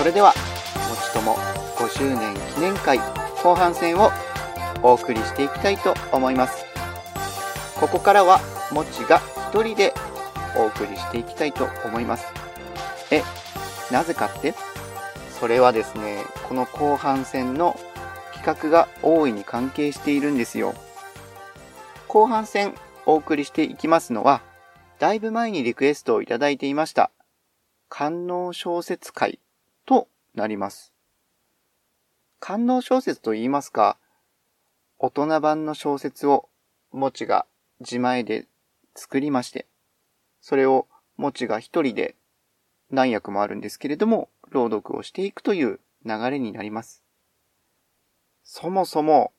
それでは、もちとも5周年記念会後半戦をお送りしていきたいと思います。ここからは、もちが一人でお送りしていきたいと思います。え、なぜかって？それはですね、この後半戦の企画が大いに関係しているんですよ。後半戦お送りしていきますのは、だいぶ前にリクエストをいただいていました、官能小説会となります。官能小説と言いますか、大人版の小説をもちが自前で作りまして、それをもちが一人で何役もあるんですけれども、朗読をしていくという流れになります。そもそも、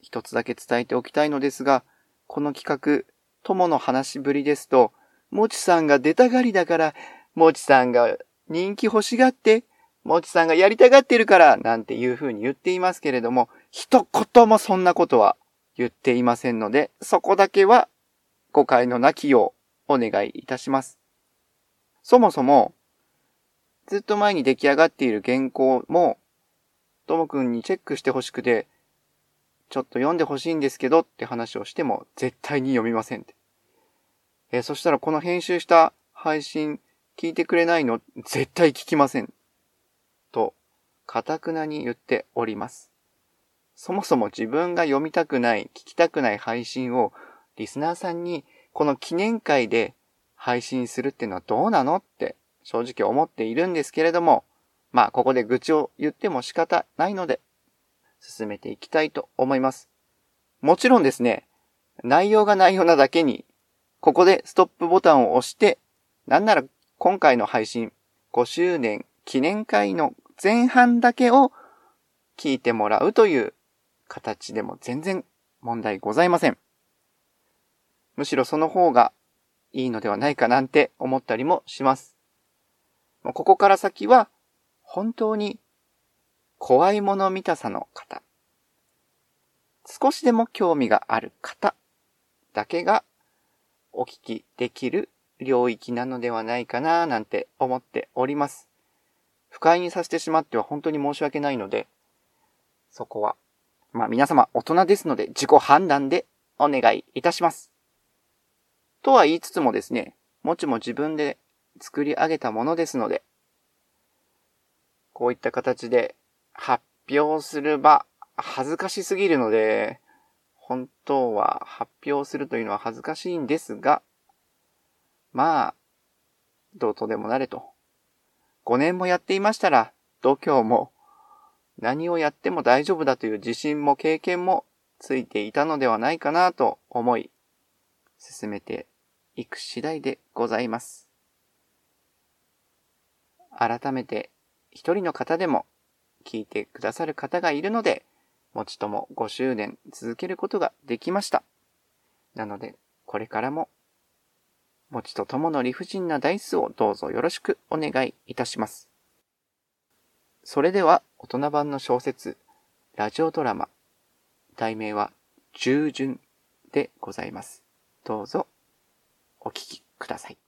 一つだけ伝えておきたいのですが、この企画、友の話しぶりですと、もちさんが出たがりだから、もちさんが人気欲しがって、もちさんがやりたがってるから、なんていう風に言っていますけれども、一言もそんなことは言っていませんので、そこだけは誤解のなきようお願いいたします。そもそも、ずっと前に出来上がっている原稿も、ともくんにチェックしてほしくて、ちょっと読んでほしいんですけどって話をしても絶対に読みませんって。えーそしたらこの編集した配信聞いてくれないの絶対聞きません。と、かたくなに言っております。そもそも自分が読みたくない、聞きたくない配信をリスナーさんにこの記念会で配信するっていうのはどうなのって正直思っているんですけれども、まあここで愚痴を言っても仕方ないので進めていきたいと思います。もちろんですね、内容が内容なだけに、ここでストップボタンを押して、なんなら今回の配信5周年記念会の前半だけを聞いてもらうという形でも全然問題ございません。むしろその方がいいのではないかなんて思ったりもします。ここから先は本当に怖いもの見たさの方、少しでも興味がある方だけがお聞きできる領域なのではないかななんて思っております。不快にさせてしまっては本当に申し訳ないので、そこは、まあ皆様大人ですので自己判断でお願いいたします。とは言いつつもですね、もちも自分で作り上げたものですので、こういった形で発表する場、恥ずかしすぎるので、本当は発表するというのは恥ずかしいんですが、まあ、どうとでもなれと。5年もやっていましたら、度胸も何をやっても大丈夫だという自信も経験もついていたのではないかなと思い、進めていく次第でございます。改めて一人の方でも聞いてくださる方がいるので、もちとも5周年続けることができました。なので、これからも、もちとともの理不尽なダイスをどうぞよろしくお願いいたします。それでは、大人版の小説、ラジオドラマ、題名は、従順でございます。どうぞ、お聞きください。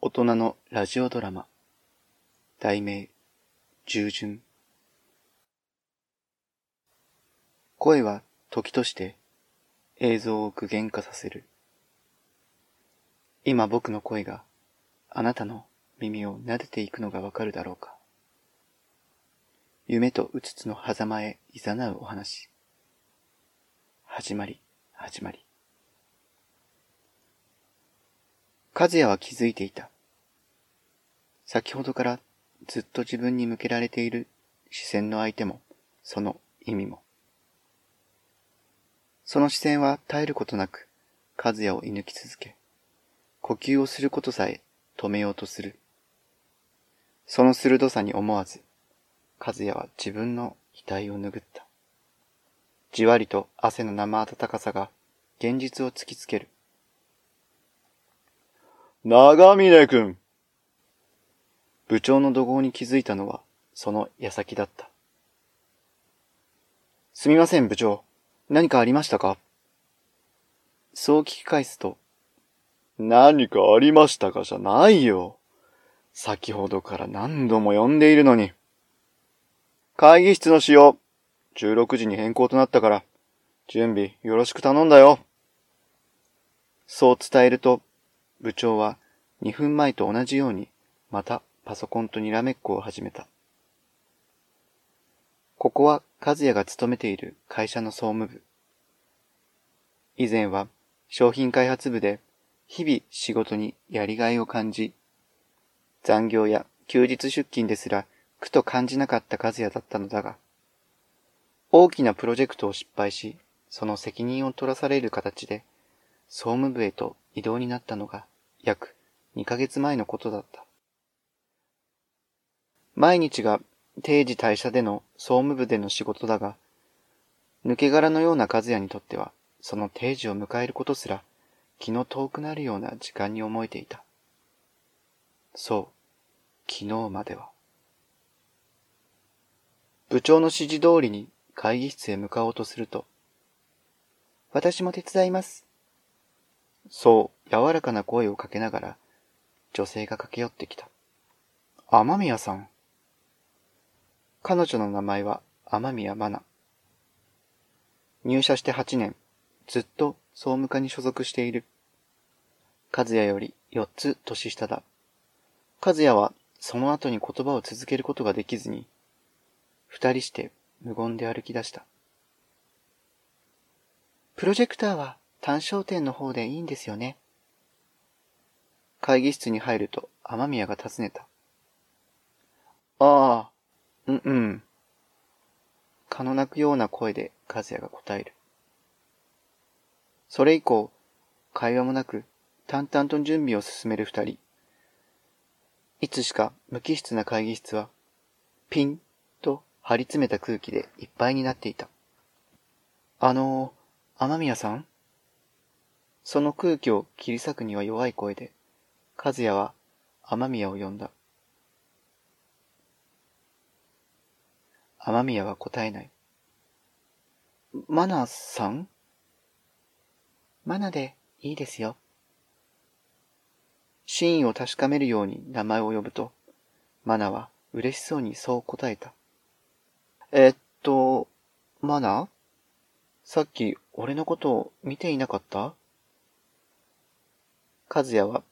大人のラジオドラマ、題名、従順。声は時として映像を具現化させる。今僕の声があなたの耳を撫でていくのがわかるだろうか。夢とうつつの狭間へ誘うお話。始まり、始まり。和也は気づいていた。先ほどからずっと自分に向けられている視線の相手も、その意味も。その視線は絶えることなく、和也を射抜き続け、呼吸をすることさえ止めようとする。その鋭さに思わず、和也は自分の額を拭った。じわりと汗の生温かさが現実を突きつける。長峰くん部長の怒号に気づいたのは、その矢先だった。すみません、部長。何かありましたか？そう聞き返すと、何かありましたかじゃないよ。先ほどから何度も呼んでいるのに。会議室の使用、16時に変更となったから、準備よろしく頼んだよ。そう伝えると、部長は2分前と同じように、またパソコンとにらめっこを始めた。ここは和也が勤めている会社の総務部。以前は商品開発部で日々仕事にやりがいを感じ、残業や休日出勤ですら苦と感じなかった和也だったのだが、大きなプロジェクトを失敗し、その責任を取らされる形で総務部へと異動になったのが約2ヶ月前のことだった。毎日が定時退社での総務部での仕事だが、抜け殻のような和也にとっては、その定時を迎えることすら、気の遠くなるような時間に思えていた。そう、昨日までは。部長の指示通りに会議室へ向かおうとすると、私も手伝います。そう、柔らかな声をかけながら、女性が駆け寄ってきた。雨宮さん。彼女の名前は雨宮真奈。入社して8年、ずっと総務課に所属している。和也より4つ年下だ。和也はその後に言葉を続けることができずに、二人して無言で歩き出した。プロジェクターは単焦点の方でいいんですよね。会議室に入ると雨宮が尋ねた。ああ、うんうん。蚊の鳴くような声で和也が答える。それ以降、会話もなく淡々と準備を進める二人。いつしか無機質な会議室は、ピンと張り詰めた空気でいっぱいになっていた。あのー、雨宮さん？その空気を切り裂くには弱い声で、和也は雨宮を呼んだ。雨宮は答えない。マナさん？マナでいいですよ。真意を確かめるように名前を呼ぶと、マナは嬉しそうにそう答えた。えっと、マナ？さっき俺のことを見ていなかった？和也は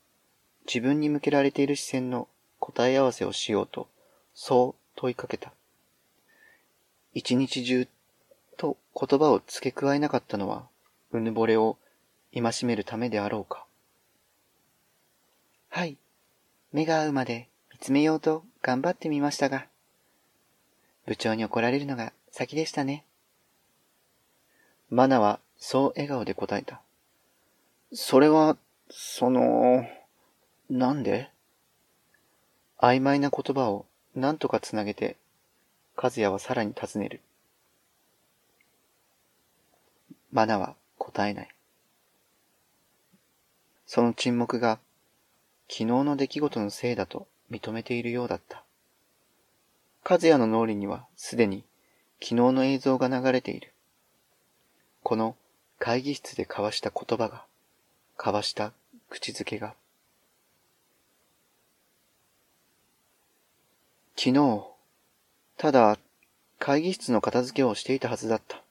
自分に向けられている視線の答え合わせをしようと、そう問いかけた。一日中と言葉を付け加えなかったのは、うぬぼれを戒めるためであろうか。はい。目が合うまで見つめようと頑張ってみましたが、部長に怒られるのが先でしたね。マナはそう笑顔で答えた。それは、その、なんで？曖昧な言葉を何とかつなげて和也はさらに尋ねる。マナは答えない。その沈黙が昨日の出来事のせいだと認めているようだった。和也の脳裏にはすでに昨日の映像が流れている。この会議室で交わした言葉が、交わした口づけが。昨日、ただ、会議室の片付けをしていたはずだった。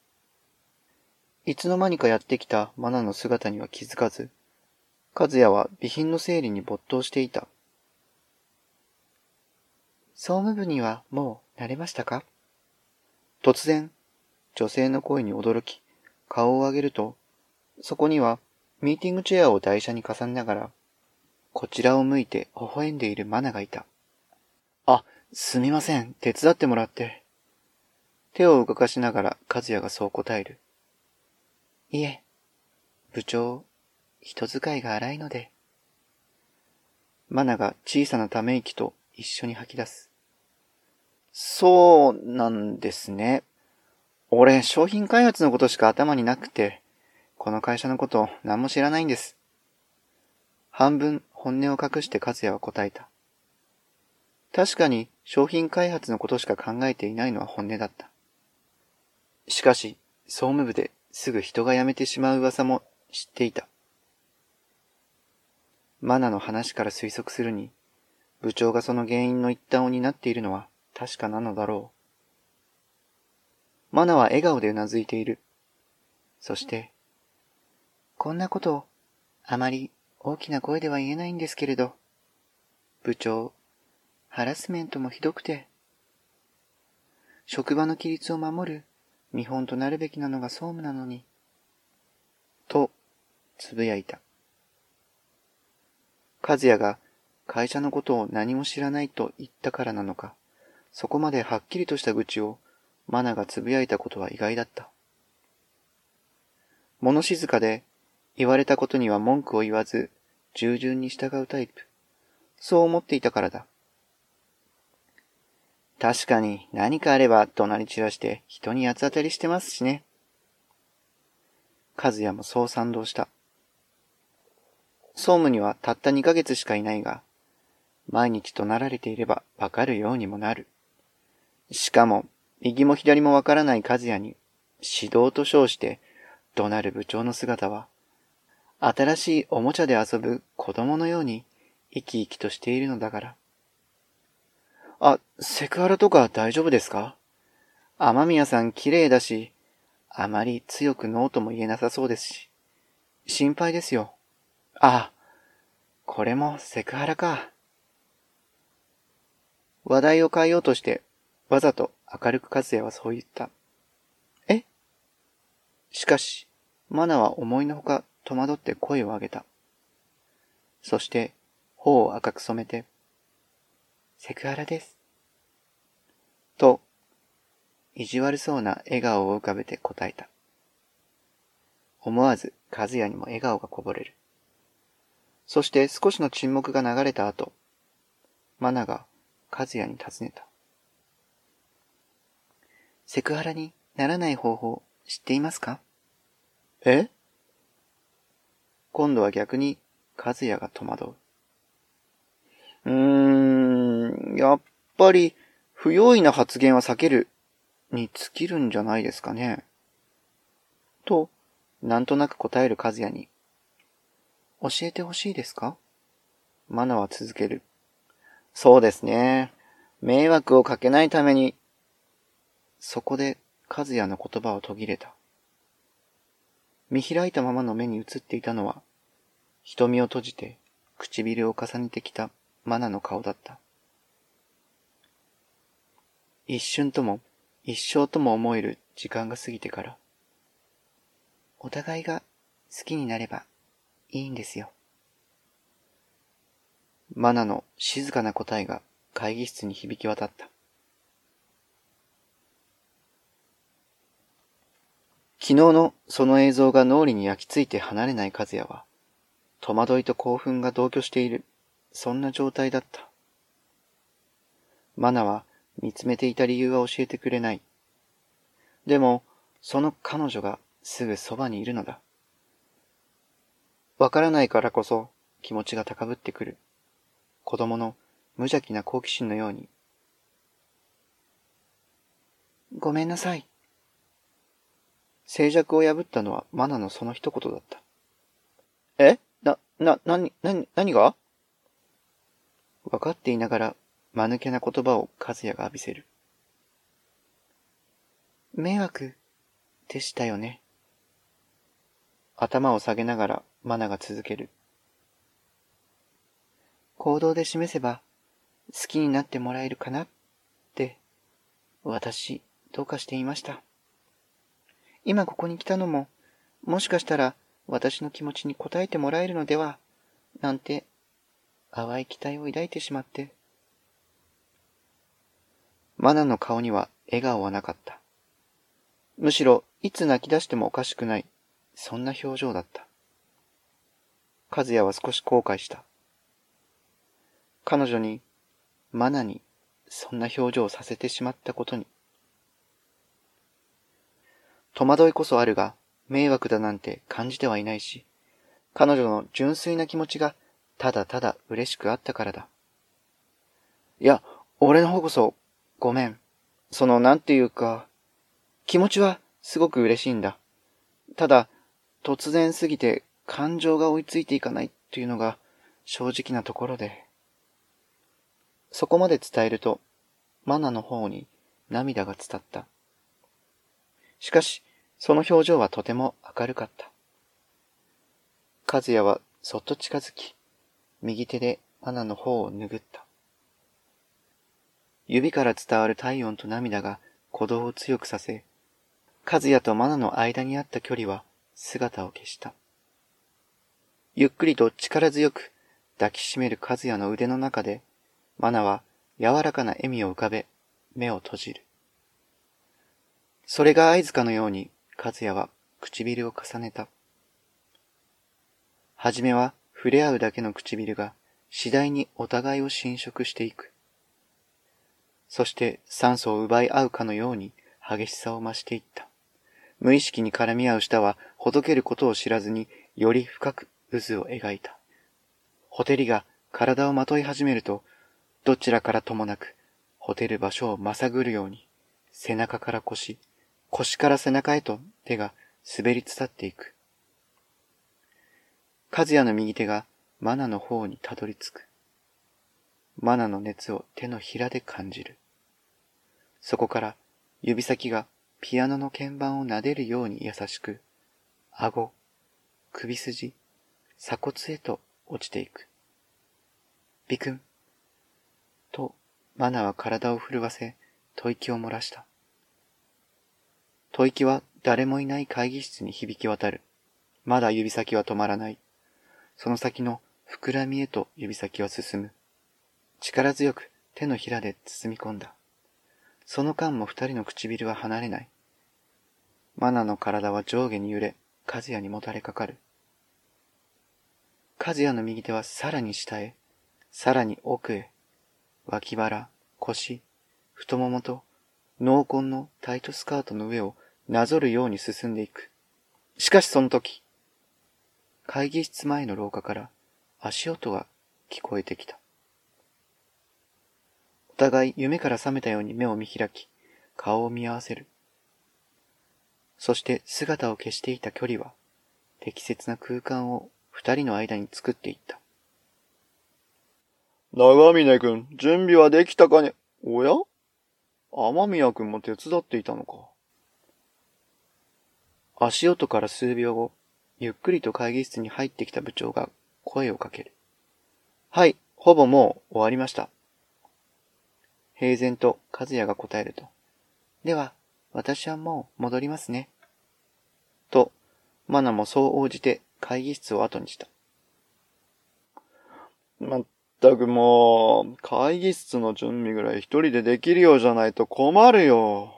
いつの間にかやってきたマナの姿には気づかず、和也は備品の整理に没頭していた。総務部にはもう慣れましたか？突然、女性の声に驚き、顔を上げると、そこにはミーティングチェアを台車に重ねながら、こちらを向いて微笑んでいるマナがいた。あ、すみません、手伝ってもらって。手を動かしながら和也がそう答える。いえ、部長、人使いが荒いので。マナが小さなため息と一緒に吐き出す。そうなんですね。俺、商品開発のことしか頭になくて、この会社のこと何も知らないんです。半分本音を隠して和也は答えた。確かに商品開発のことしか考えていないのは本音だった。しかし、総務部ですぐ人が辞めてしまう噂も知っていた。マナの話から推測するに、部長がその原因の一端を担っているのは確かなのだろう。マナは笑顔でうなずいている。そして、こんなことをあまり大きな声では言えないんですけれど、部長、ハラスメントもひどくて、職場の規律を守る見本となるべきなのが総務なのに、と、つぶやいた。和也が会社のことを何も知らないと言ったからなのか、そこまではっきりとした愚痴をマナがつぶやいたことは意外だった。物静かで言われたことには文句を言わず従順に従うタイプ。そう思っていたからだ。確かに何かあれば怒鳴り散らして人に八つ当たりしてますしね。和也もそう賛同した。総務にはたった2ヶ月しかいないが、毎日怒鳴られていればわかるようにもなる。しかも、右も左もわからない和也に指導と称して怒鳴る部長の姿は、新しいおもちゃで遊ぶ子供のように生き生きとしているのだから。あ、セクハラとか大丈夫ですか？雨宮さん綺麗だし、あまり強くノーとも言えなさそうですし、心配ですよ。あ、これもセクハラか。話題を変えようとして、わざと明るく和也はそう言った。え？しかし、マナは思いのほか戸惑って声を上げた。そして、頬を赤く染めて、セクハラです。と、意地悪そうな笑顔を浮かべて答えた。思わず和也にも笑顔がこぼれる。そして少しの沈黙が流れた後、マナが和也に尋ねた。セクハラにならない方法知っていますか？え？今度は逆に和也が戸惑う。うーん、やっぱり不用意な発言は避けるに尽きるんじゃないですかね。と、なんとなく答える和也に、教えてほしいですか？マナは続ける。そうですね。迷惑をかけないために、そこで和也の言葉を途切れた。見開いたままの目に映っていたのは、瞳を閉じて唇を重ねてきたマナの顔だった。一瞬とも一生とも思える時間が過ぎてから、お互いが好きになればいいんですよ。マナの静かな答えが会議室に響き渡った。昨日のその映像が脳裏に焼き付いて離れない和也は、戸惑いと興奮が同居している、そんな状態だった。マナは見つめていた理由は教えてくれない。でも、その彼女がすぐそばにいるのだ。わからないからこそ気持ちが高ぶってくる。子供の無邪気な好奇心のように。ごめんなさい。静寂を破ったのはマナのその一言だった。え？な、な、なに、なに、何が？分かっていながら、間抜けな言葉を和也が浴びせる。迷惑でしたよね。頭を下げながらマナが続ける。行動で示せば好きになってもらえるかなって、私、どうかしていました。今ここに来たのも、もしかしたら私の気持ちに応えてもらえるのでは、なんて、淡い期待を抱いてしまって。マナの顔には笑顔はなかった。むしろ、いつ泣き出してもおかしくない、そんな表情だった。和也は少し後悔した。彼女にマナにそんな表情をさせてしまったことに。戸惑いこそあるが、迷惑だなんて感じてはいないし、彼女の純粋な気持ちがただただ嬉しくあったからだ。いや、俺の方こそ、ごめん。その、なんていうか、気持ちはすごく嬉しいんだ。ただ、突然すぎて感情が追いついていかないっていうのが正直なところで。そこまで伝えると、マナの方に涙が伝った。しかし、その表情はとても明るかった。和也はそっと近づき、右手でマナの方を拭った。指から伝わる体温と涙が鼓動を強くさせ、和也とマナの間にあった距離は姿を消した。ゆっくりと力強く抱きしめる和也の腕の中で、マナは柔らかな笑みを浮かべ、目を閉じる。それが合図かのように、和也は唇を重ねた。はじめは触れ合うだけの唇が次第にお互いを侵食していく。そして酸素を奪い合うかのように激しさを増していった。無意識に絡み合う舌はほどけることを知らずにより深く渦を描いた。ほてりが体をまとい始めると、どちらからともなく、ほてる場所をまさぐるように、背中から腰、腰から背中へと手が滑り伝っていく。和也の右手がマナの方にたどり着く。マナの熱を手のひらで感じる。そこから指先がピアノの鍵盤を撫でるように優しく、顎、首筋、鎖骨へと落ちていく。ビクン。と、マナは体を震わせ、吐息を漏らした。吐息は誰もいない会議室に響き渡る。まだ指先は止まらない。その先の膨らみへと指先は進む。力強く手のひらで包み込んだ。その間も二人の唇は離れない。マナの体は上下に揺れ、和也にもたれかかる。和也の右手はさらに下へ、さらに奥へ、脇腹、腰、太ももと、濃紺のタイトスカートの上をなぞるように進んでいく。しかしその時、会議室前の廊下から足音が聞こえてきた。お互い夢から覚めたように目を見開き、顔を見合わせる。そして姿を消していた距離は、適切な空間を二人の間に作っていった。長峰君、準備はできたかね？おや？雨宮君も手伝っていたのか。足音から数秒後、ゆっくりと会議室に入ってきた部長が声をかける。はい、ほぼもう終わりました。平然と和也が答えると。では、私はもう戻りますね。と、マナもそう応じて会議室を後にした。まったくもう、会議室の準備ぐらい一人でできるようじゃないと困るよ。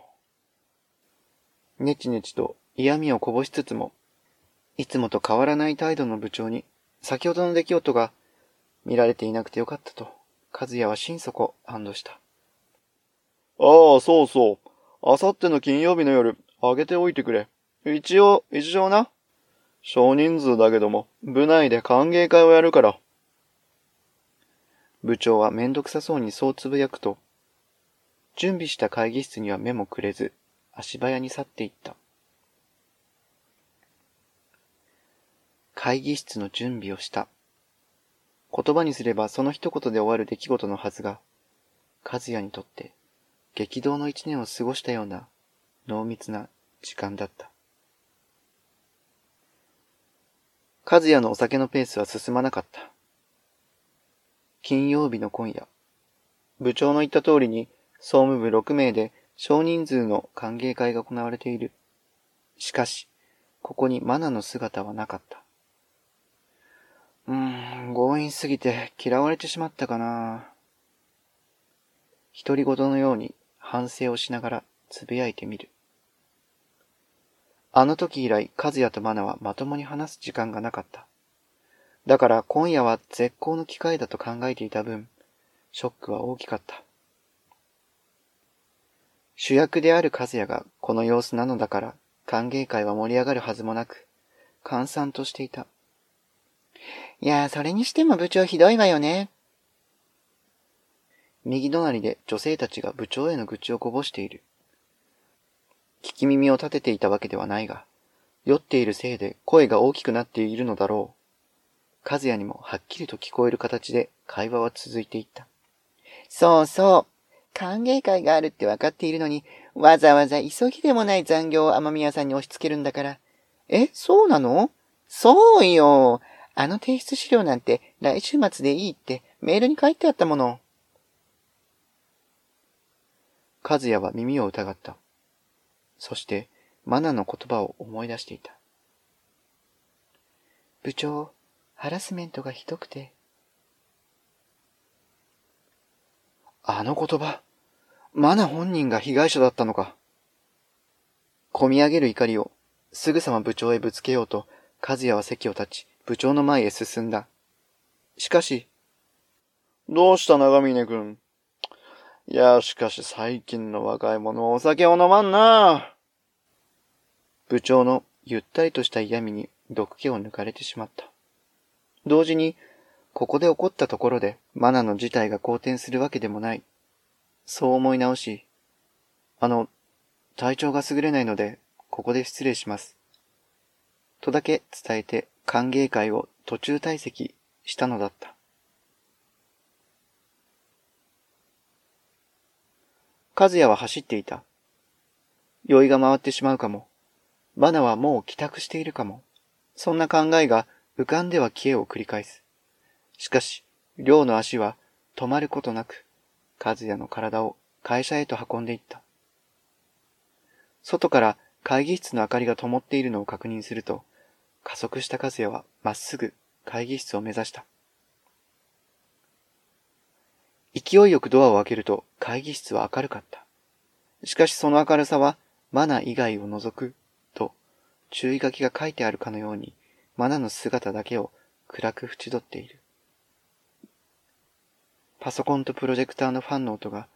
ねちねちと嫌味をこぼしつつも、いつもと変わらない態度の部長に、先ほどの出来事が見られていなくてよかったと、和也は心底安堵した。ああ、そうそう。あさっての金曜日の夜、あげておいてくれ。一応、一応な。少人数だけども、部内で歓迎会をやるから。部長はめんどくさそうにそうつぶやくと、準備した会議室には目もくれず、足早に去っていった。会議室の準備をした。言葉にすればその一言で終わる出来事のはずが、和也にとって激動の一年を過ごしたような濃密な時間だった。和也のお酒のペースは進まなかった。金曜日の今夜、部長の言った通りに総務部6名で少人数の歓迎会が行われている。しかし、ここにマナの姿はなかった。うーん、強引すぎて嫌われてしまったかな。独り言のように反省をしながらつぶやいてみる。あの時以来、和也とマナはまともに話す時間がなかった。だから今夜は絶好の機会だと考えていた分、ショックは大きかった。主役である和也がこの様子なのだから、歓迎会は盛り上がるはずもなく、閑散としていた。いやそれにしても部長ひどいわよね。右隣で女性たちが部長への愚痴をこぼしている。聞き耳を立てていたわけではないが、酔っているせいで声が大きくなっているのだろう。和也にもはっきりと聞こえる形で会話は続いていった。そうそう。歓迎会があるって分かっているのに、わざわざ急ぎでもない残業を雨宮さんに押し付けるんだから。え、そうなの？そうよ。あの提出資料なんて来週末でいいってメールに書いてあったもの。和也は耳を疑った。そして、マナの言葉を思い出していた。部長、ハラスメントがひどくて。あの言葉、マナ本人が被害者だったのか。込み上げる怒りをすぐさま部長へぶつけようと、和也は席を立ち、部長の前へ進んだ。しかし、どうした長峰君？いや、しかし最近の若い者はお酒を飲まんな。部長のゆったりとした嫌味に毒気を抜かれてしまった。同時に、ここで起こったところでマナの事態が好転するわけでもない。そう思い直し、あの、体調が優れないので、ここで失礼します。とだけ伝えて歓迎会を途中退席したのだった。和也は走っていた。酔いが回ってしまうかも。バナはもう帰宅しているかも。そんな考えが浮かんでは消えを繰り返す。しかし、寮の足は止まることなく、和也の体を会社へと運んでいった。外から会議室の明かりが灯っているのを確認すると、加速した和也はまっすぐ会議室を目指した。勢いよくドアを開けると会議室は明るかった。しかしその明るさはマナ以外を除くと注意書きが書いてあるかのようにマナの姿だけを暗く縁取っている。パソコンとプロジェクターのファンの音が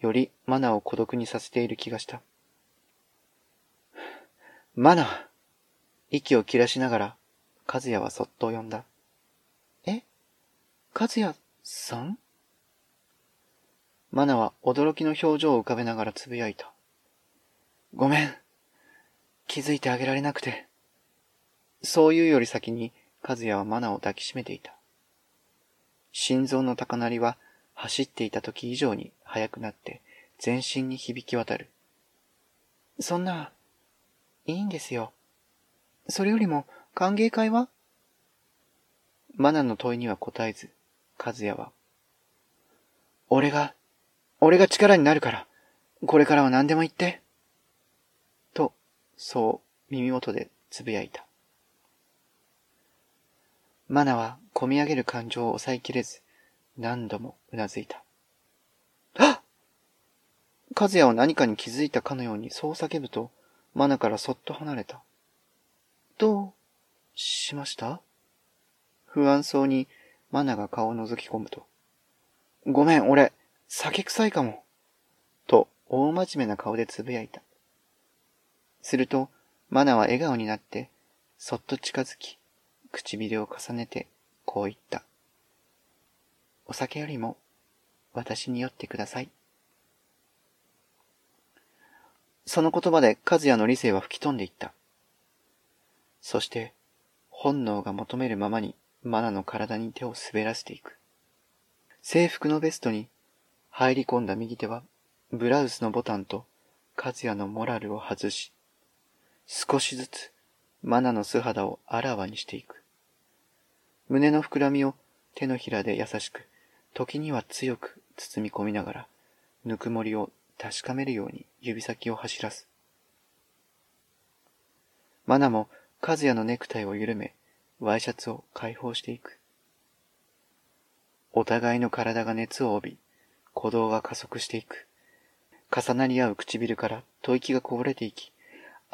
よりマナを孤独にさせている気がした。マナ息を切らしながら、和也はそっと呼んだ。え？和也さん？マナは驚きの表情を浮かべながらつぶやいた。ごめん。気づいてあげられなくて。そういうより先に、和也はマナを抱きしめていた。心臓の高鳴りは走っていた時以上に速くなって全身に響き渡る。そんな、いいんですよ。それよりも歓迎会は？マナの問いには答えず、和也は、俺が、俺が力になるから、これからは何でも言って。と、そう耳元でつぶやいた。マナは込み上げる感情を抑えきれず、何度もうなずいた。はっ和也は何かに気づいたかのようにそう叫ぶと、マナからそっと離れた。どうしました？不安そうにマナが顔を覗き込むと。ごめん、俺、酒臭いかも。と、大真面目な顔でつぶやいた。すると、マナは笑顔になって、そっと近づき、唇を重ねて、こう言った。お酒よりも、私に酔ってください。その言葉で和也の理性は吹き飛んでいった。そして、本能が求めるままにマナの体に手を滑らせていく。制服のベストに入り込んだ右手はブラウスのボタンと和也のモラルを外し、少しずつマナの素肌をあらわにしていく。胸の膨らみを手のひらで優しく、時には強く包み込みながら、ぬくもりを確かめるように指先を走らす。マナも和也のネクタイを緩め、ワイシャツを解放していく。お互いの体が熱を帯び、鼓動が加速していく。重なり合う唇から吐息がこぼれていき、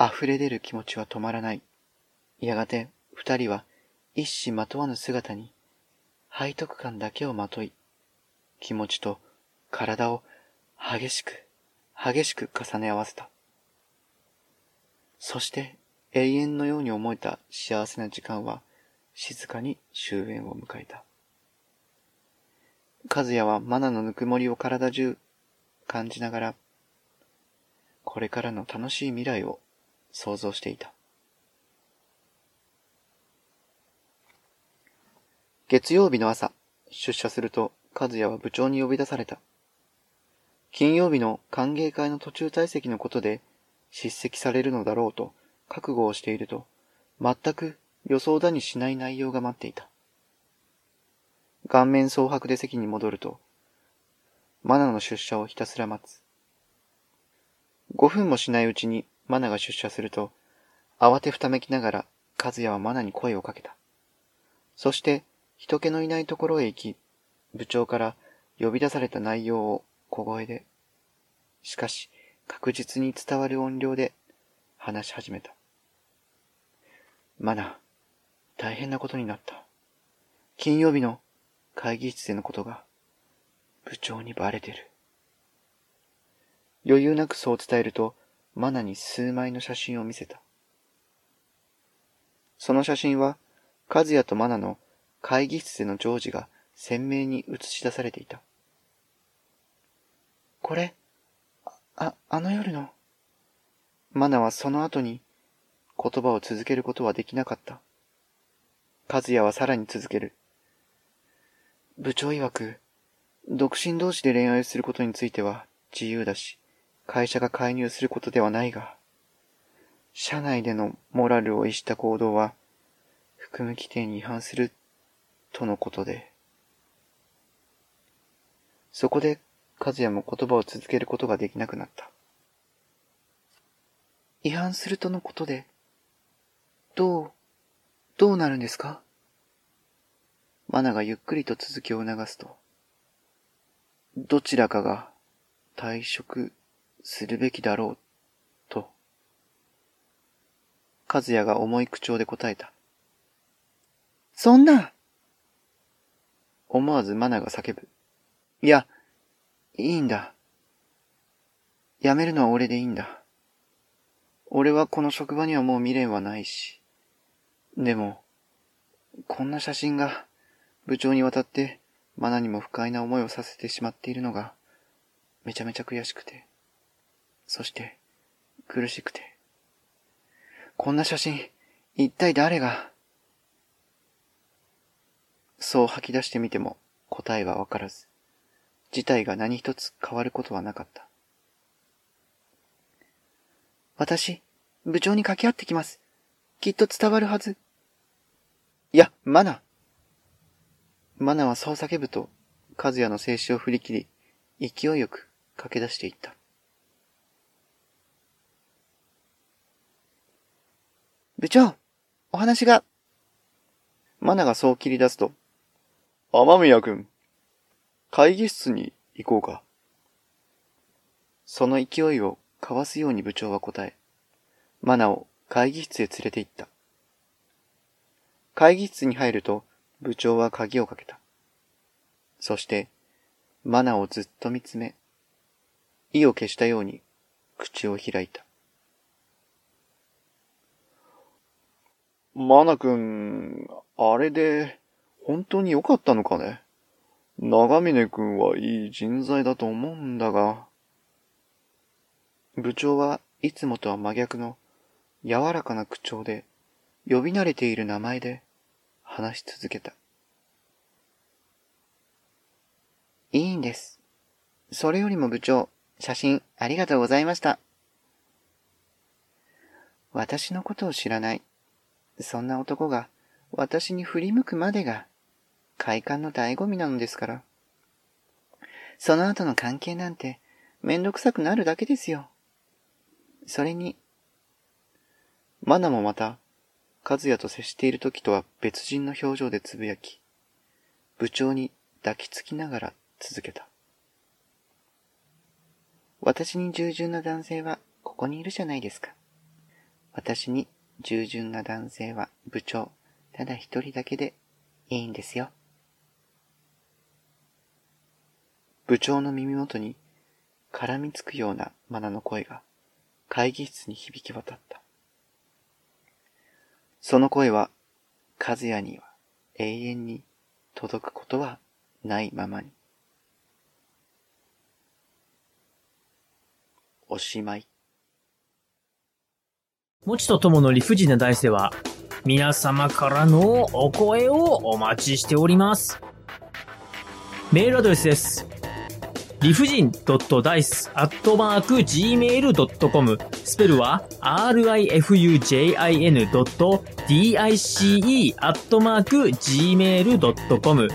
溢れ出る気持ちは止まらない。やがて二人は一糸まとわぬ姿に、背徳感だけをまとい、気持ちと体を激しく、激しく重ね合わせた。そして永遠のように思えた幸せな時間は静かに終焉を迎えた。和也はマナのぬくもりを体中感じながら、これからの楽しい未来を想像していた。月曜日の朝、出社すると和也は部長に呼び出された。金曜日の歓迎会の途中退席のことで叱責されるのだろうと覚悟をしていると、全く予想だにしない内容が待っていた。顔面蒼白で席に戻ると、マナの出社をひたすら待つ。5分もしないうちにマナが出社すると、慌てふためきながら和也はマナに声をかけた。そして、人気のいないところへ行き、部長から呼び出された内容を小声で、しかし確実に伝わる音量で話し始めた。マナ、大変なことになった。金曜日の会議室でのことが部長にバレてる。余裕なくそう伝えると、マナに数枚の写真を見せた。その写真は、和也とマナの会議室での常時が鮮明に映し出されていた。これ、あ、あの夜の？マナはその後に言葉を続けることはできなかった。和也はさらに続ける。部長曰く、独身同士で恋愛することについては自由だし、会社が介入することではないが、社内でのモラルを逸した行動は、含む規定に違反する、とのことで。そこで、和也も言葉を続けることができなくなった。違反するとのことで、どう、どうなるんですか？マナがゆっくりと続きを促すと、どちらかが退職するべきだろう、と。和也が重い口調で答えた。そんな思わずマナが叫ぶ。いや、いいんだ。辞めるのは俺でいいんだ。俺はこの職場にはもう未練はないし。でも、こんな写真が部長に渡ってマナにも不快な思いをさせてしまっているのがめちゃめちゃ悔しくて。そして、苦しくて。こんな写真、一体誰がそう吐き出してみても答えはわからず、事態が何一つ変わることはなかった。私、部長に掛け合ってきます。きっと伝わるはず。いや、マナ。マナはそう叫ぶと、和也の静止を振り切り、勢いよく駆け出していった。部長、お話が。マナがそう切り出すと、雨宮くん、会議室に行こうか。その勢いをかわすように部長は答え、マナを会議室へ連れて行った。会議室に入ると、部長は鍵をかけた。そして、マナをずっと見つめ、意を消したように口を開いた。マナ君、あれで、本当に良かったのかね？長峰君はいい人材だと思うんだが。部長はいつもとは真逆の柔らかな口調で呼び慣れている名前で話し続けた。いいんです。それよりも部長、写真ありがとうございました。私のことを知らないそんな男が私に振り向くまでが快感の醍醐味なのですから。その後の関係なんてめんどくさくなるだけですよ。それに、マナもまた、和也と接している時とは別人の表情でつぶやき、部長に抱きつきながら続けた。私に従順な男性はここにいるじゃないですか。私に従順な男性は部長、ただ一人だけでいいんですよ。部長の耳元に絡みつくようなマナの声が会議室に響き渡った。その声は、和也には永遠に届くことはないままに。おしまい。もちとともの理不尽な大世は、皆様からのお声をお待ちしております。メールアドレスです。理不尽 .dice.gmail.com スペルは rifujin.dice.gmail.com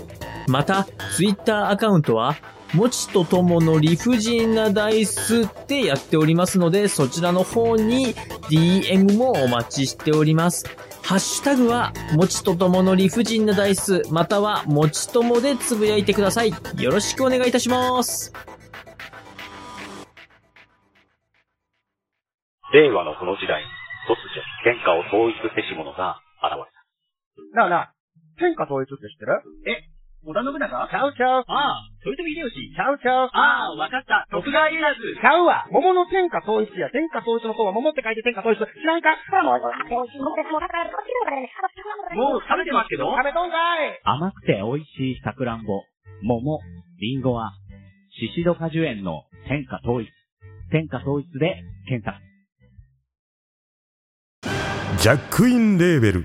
また、ツイッターアカウントは、もちとともの理不尽なダイスってやっておりますので、そちらの方に DM もお待ちしております。ハッシュタグは、もちとともの理不尽なダイス、または、もちともでつぶやいてください。よろしくお願いいたします。令和のこの時代、突如、天下を統一せし者が現れた。なあなあ、天下統一って知ってる？え、織田信長？ちゃうちゃう。ああ、豊臣秀吉。ちゃうちゃう。ああ、わかった。徳川家康。ちゃうわ。桃の天下統一や。天下統一の方は桃って書いて天下統一。知らんか？もう食べてますけど？食べとんかい甘くて美味しいさくらんぼ、桃、りんごは、シシド果樹園の天下統一。天下統一で検索。ジャックインレーベル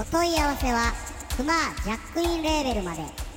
お問い合わせはクマージャックインレーベルまで。